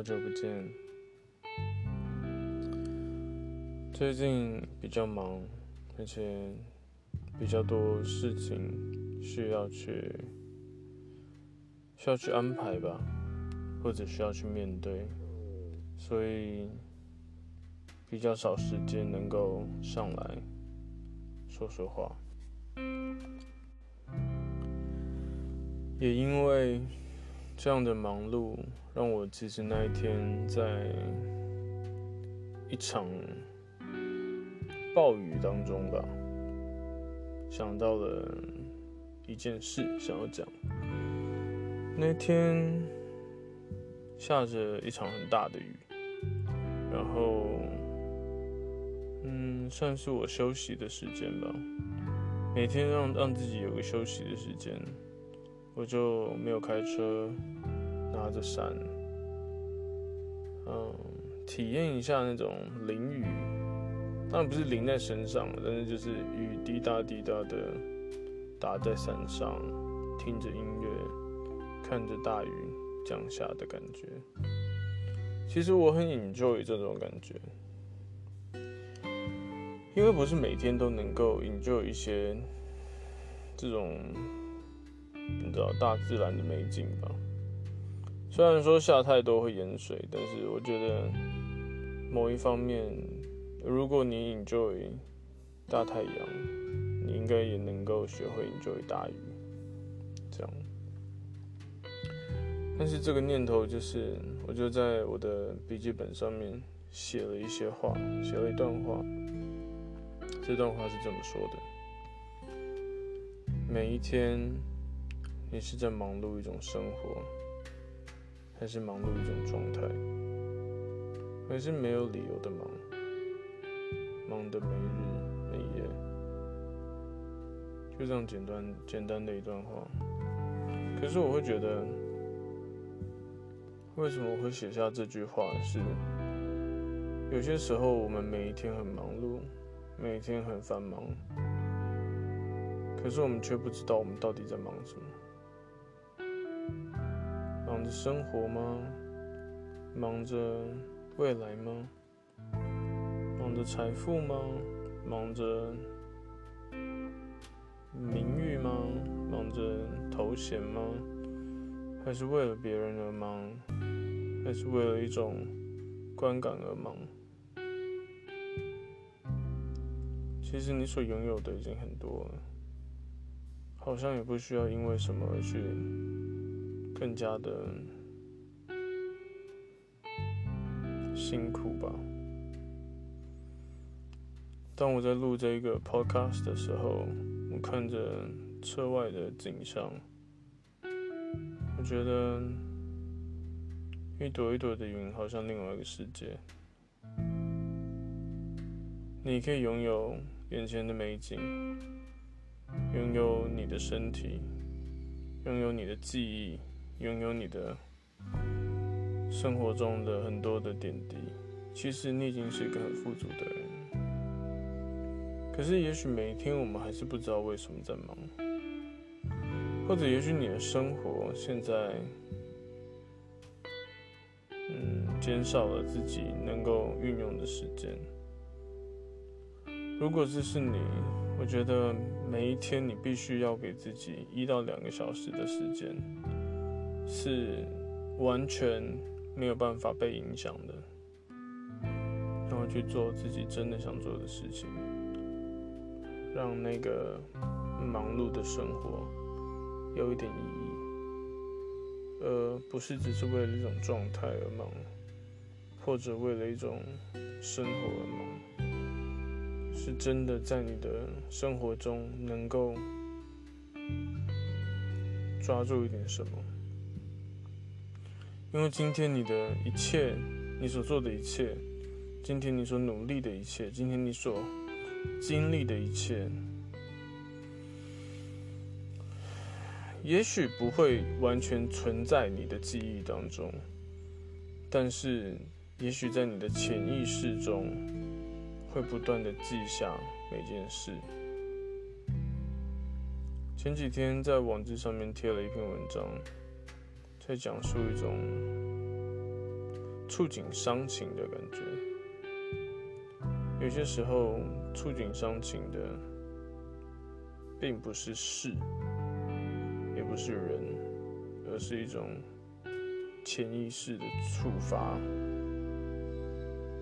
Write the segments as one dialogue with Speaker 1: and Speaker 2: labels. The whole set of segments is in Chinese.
Speaker 1: 好久不见。最近比较忙，而且比较多事情需要去需要去安排吧，或者需要去面对，所以比较少时间能够上来说说话。也因为这样的忙碌，让我其实那一天在一场暴雨当中吧，想到了一件事想要讲。那天下着一场很大的雨，然后嗯，算是我休息的时间吧。每天让让自己有个休息的时间。我就没有开车，拿着伞，嗯，体验一下那种淋雨，当然不是淋在身上，但是就是雨滴答滴答的打在伞上，听着音乐，看着大雨降下的感觉。其实我很 enjoy 这种感觉，因为不是每天都能够 enjoy 一些这种。你知道大自然的美景吧？虽然说下太多会淹水，但是我觉得某一方面，如果你 enjoy 大太阳，你应该也能够学会 enjoy 大雨。这样。但是这个念头就是，我就在我的笔记本上面写了一些话，写了一段话。这段话是这么说的：每一天。你是在忙碌一种生活，还是忙碌一种状态，还是没有理由的忙，忙得没日没夜？就这样简单简单的一段话。可是我会觉得，为什么我会写下这句话？是有些时候我们每一天很忙碌，每一天很繁忙，可是我们却不知道我们到底在忙什么。忙着生活吗？忙着未来吗？忙着财富吗？忙着名誉吗？忙着头衔吗？还是为了别人而忙？还是为了一种观感而忙？其实你所拥有的已经很多了，好像也不需要因为什么而去。更加的辛苦吧。当我在录这个 podcast 的时候，我看着车外的景象，我觉得一朵一朵的云好像另外一个世界。你可以拥有眼前的美景，拥有你的身体，拥有你的记忆。拥有你的生活中的很多的点滴，其实你已经是一个很富足的人。可是，也许每一天我们还是不知道为什么在忙，或者也许你的生活现在，嗯，减少了自己能够运用的时间。如果这是你，我觉得每一天你必须要给自己一到两个小时的时间。是完全没有办法被影响的，然后去做自己真的想做的事情，让那个忙碌的生活有一点意义，而不是只是为了一种状态而忙，或者为了一种生活而忙，是真的在你的生活中能够抓住一点什么。因为今天你的一切，你所做的一切，今天你所努力的一切，今天你所经历的一切，也许不会完全存在你的记忆当中，但是也许在你的潜意识中，会不断的记下每件事。前几天在网志上面贴了一篇文章。在讲述一种触景伤情的感觉。有些时候，触景伤情的，并不是事，也不是人，而是一种潜意识的触发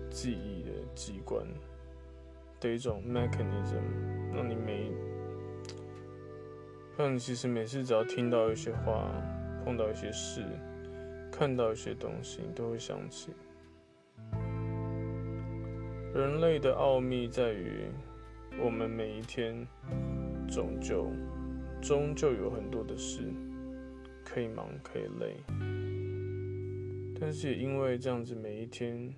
Speaker 1: 记忆的机关的一种 mechanism，让你每，让你其实每次只要听到一些话，碰到一些事，看到一些东西，你都会想起。人类的奥秘在于，我们每一天终究终究有很多的事可以忙可以累，但是也因为这样子每一天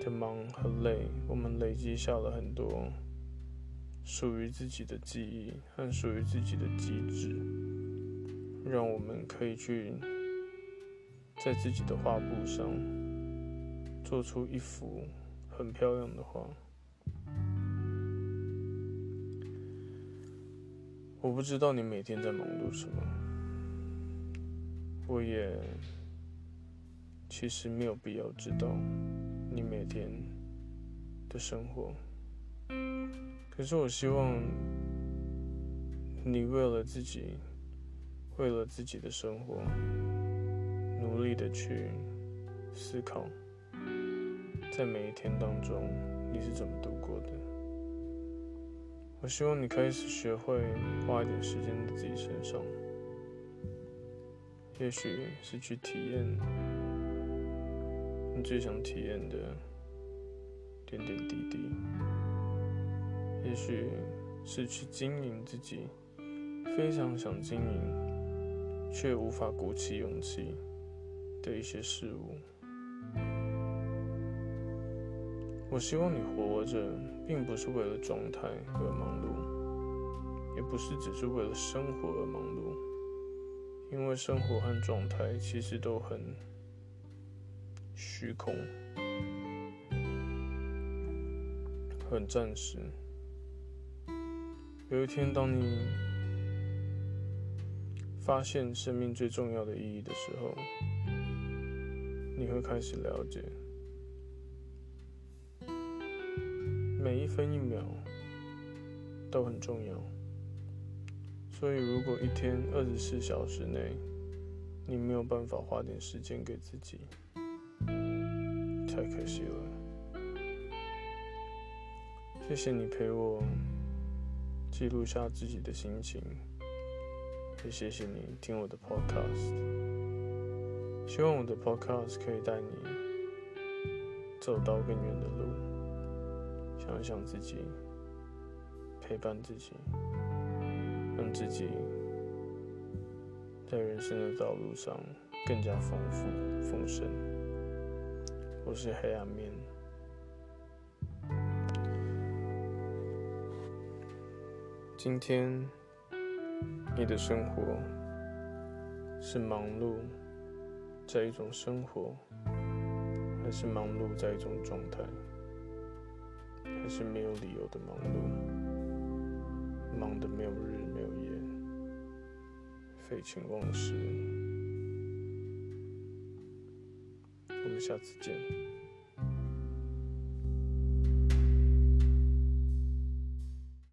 Speaker 1: 的忙和累，我们累积下了很多。属于自己的记忆和属于自己的机制，让我们可以去在自己的画布上做出一幅很漂亮的画。我不知道你每天在忙碌什么，我也其实没有必要知道你每天的生活。可是我希望你为了自己，为了自己的生活，努力的去思考，在每一天当中你是怎么度过的。我希望你开始学会花一点时间在自己身上，也许是去体验你最想体验的点点滴滴。也许是去经营自己非常想经营却无法鼓起勇气的一些事物。我希望你活着，并不是为了状态而忙碌，也不是只是为了生活而忙碌，因为生活和状态其实都很虚空，很暂时。有一天，当你发现生命最重要的意义的时候，你会开始了解，每一分一秒都很重要。所以，如果一天二十四小时内你没有办法花点时间给自己，太可惜了。谢谢你陪我。记录下自己的心情，也谢谢你听我的 podcast。希望我的 podcast 可以带你走到更远的路，想想自己，陪伴自己，让自己在人生的道路上更加丰富丰盛。我是黑暗面。今天，你的生活是忙碌在一种生活，还是忙碌在一种状态，还是没有理由的忙碌，忙得没有日没有夜，废寝忘食。我们下次见。